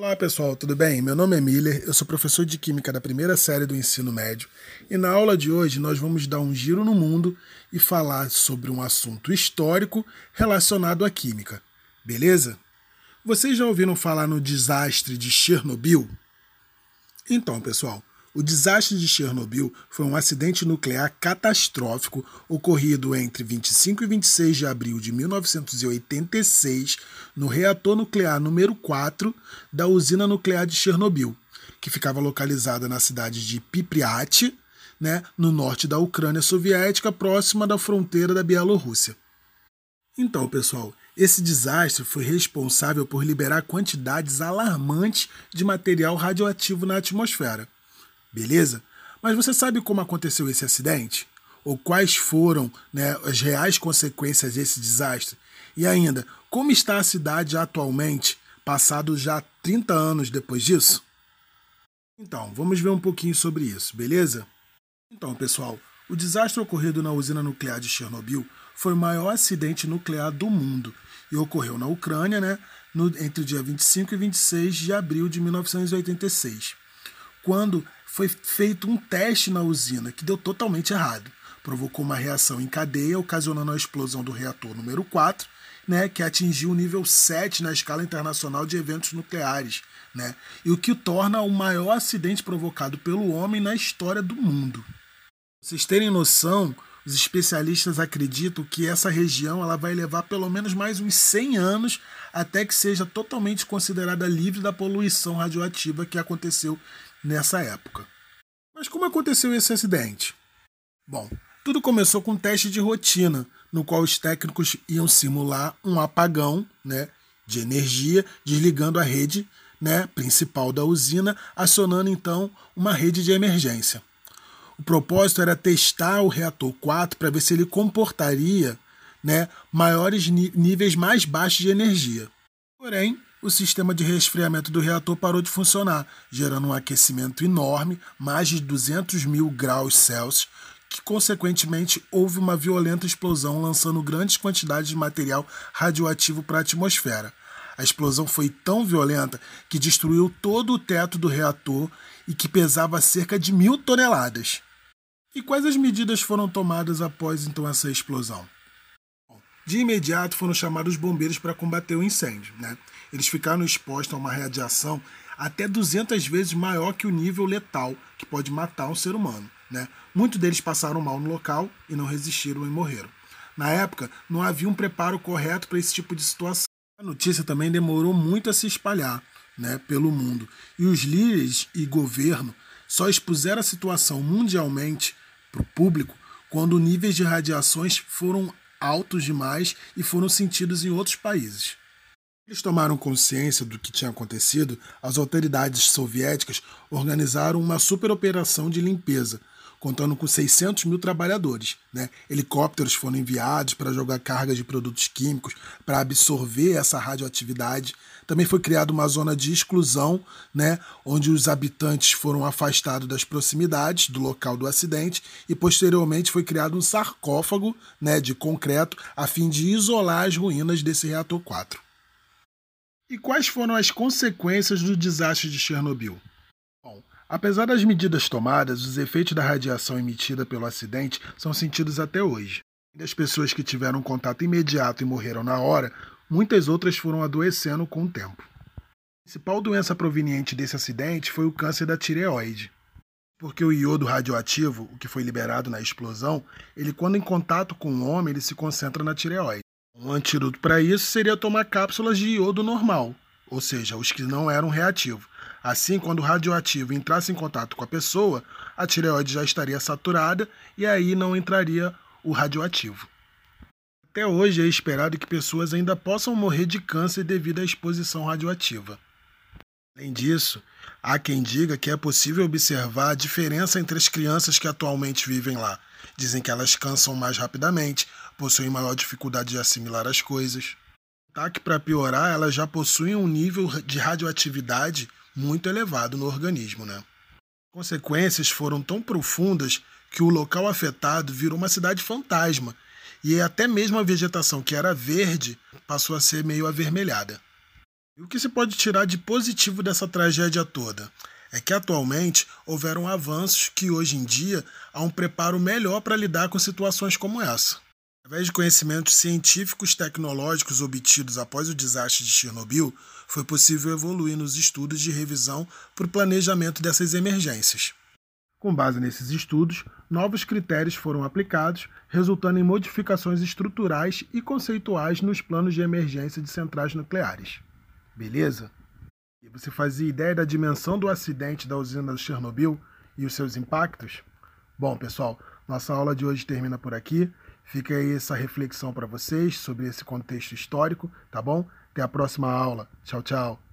Olá pessoal, tudo bem? Meu nome é Miller, eu sou professor de Química da primeira série do ensino médio e na aula de hoje nós vamos dar um giro no mundo e falar sobre um assunto histórico relacionado à Química, beleza? Vocês já ouviram falar no desastre de Chernobyl? Então, pessoal, o desastre de Chernobyl foi um acidente nuclear catastrófico ocorrido entre 25 e 26 de abril de 1986 no reator nuclear número 4 da usina nuclear de Chernobyl, que ficava localizada na cidade de Pripyat, né, no norte da Ucrânia soviética, próxima da fronteira da Bielorrússia. Então, pessoal, esse desastre foi responsável por liberar quantidades alarmantes de material radioativo na atmosfera beleza? Mas você sabe como aconteceu esse acidente? Ou quais foram né, as reais consequências desse desastre? E ainda, como está a cidade atualmente, passados já 30 anos depois disso? Então, vamos ver um pouquinho sobre isso, beleza? Então, pessoal, o desastre ocorrido na usina nuclear de Chernobyl foi o maior acidente nuclear do mundo e ocorreu na Ucrânia, né, no, entre o dia 25 e 26 de abril de 1986, quando foi feito um teste na usina que deu totalmente errado. Provocou uma reação em cadeia, ocasionando a explosão do reator número 4, né, que atingiu o nível 7 na escala internacional de eventos nucleares, né, e o que o torna o maior acidente provocado pelo homem na história do mundo. Pra vocês terem noção, os especialistas acreditam que essa região ela vai levar pelo menos mais uns 100 anos até que seja totalmente considerada livre da poluição radioativa que aconteceu nessa época. Mas como aconteceu esse acidente? Bom, tudo começou com um teste de rotina, no qual os técnicos iam simular um apagão né, de energia, desligando a rede né, principal da usina, acionando então uma rede de emergência. O propósito era testar o reator 4 para ver se ele comportaria né, maiores níveis mais baixos de energia. Porém, o sistema de resfriamento do reator parou de funcionar, gerando um aquecimento enorme, mais de 200 mil graus Celsius, que consequentemente houve uma violenta explosão, lançando grandes quantidades de material radioativo para a atmosfera. A explosão foi tão violenta que destruiu todo o teto do reator e que pesava cerca de mil toneladas. E quais as medidas foram tomadas após então essa explosão? De imediato foram chamados os bombeiros para combater o incêndio. Né? Eles ficaram expostos a uma radiação até 200 vezes maior que o nível letal que pode matar um ser humano. Né? Muitos deles passaram mal no local e não resistiram e morreram. Na época, não havia um preparo correto para esse tipo de situação. A notícia também demorou muito a se espalhar né, pelo mundo. E os líderes e governo só expuseram a situação mundialmente para o público quando níveis de radiações foram altos demais e foram sentidos em outros países. Eles tomaram consciência do que tinha acontecido, as autoridades soviéticas organizaram uma superoperação de limpeza, contando com 600 mil trabalhadores. Né? Helicópteros foram enviados para jogar cargas de produtos químicos para absorver essa radioatividade. Também foi criada uma zona de exclusão, né, onde os habitantes foram afastados das proximidades do local do acidente e posteriormente foi criado um sarcófago né, de concreto a fim de isolar as ruínas desse reator 4. E quais foram as consequências do desastre de Chernobyl? Bom, apesar das medidas tomadas, os efeitos da radiação emitida pelo acidente são sentidos até hoje. Das pessoas que tiveram contato imediato e morreram na hora, muitas outras foram adoecendo com o tempo. A principal doença proveniente desse acidente foi o câncer da tireoide. Porque o iodo radioativo, o que foi liberado na explosão, ele quando em contato com o homem, ele se concentra na tireoide. Um antídoto para isso seria tomar cápsulas de iodo normal, ou seja, os que não eram reativos. Assim, quando o radioativo entrasse em contato com a pessoa, a tireoide já estaria saturada e aí não entraria o radioativo. Até hoje é esperado que pessoas ainda possam morrer de câncer devido à exposição radioativa. Além disso, há quem diga que é possível observar a diferença entre as crianças que atualmente vivem lá. Dizem que elas cansam mais rapidamente, possuem maior dificuldade de assimilar as coisas. Tá que para piorar, elas já possuem um nível de radioatividade muito elevado no organismo, né? Consequências foram tão profundas que o local afetado virou uma cidade fantasma e até mesmo a vegetação que era verde passou a ser meio avermelhada. E o que se pode tirar de positivo dessa tragédia toda? É que atualmente houveram avanços que hoje em dia há um preparo melhor para lidar com situações como essa. Através de conhecimentos científicos tecnológicos obtidos após o desastre de Chernobyl, foi possível evoluir nos estudos de revisão para o planejamento dessas emergências. Com base nesses estudos, novos critérios foram aplicados, resultando em modificações estruturais e conceituais nos planos de emergência de centrais nucleares. Beleza? E você fazia ideia da dimensão do acidente da usina de Chernobyl e os seus impactos? Bom, pessoal, nossa aula de hoje termina por aqui. Fica aí essa reflexão para vocês sobre esse contexto histórico, tá bom? Até a próxima aula. Tchau, tchau.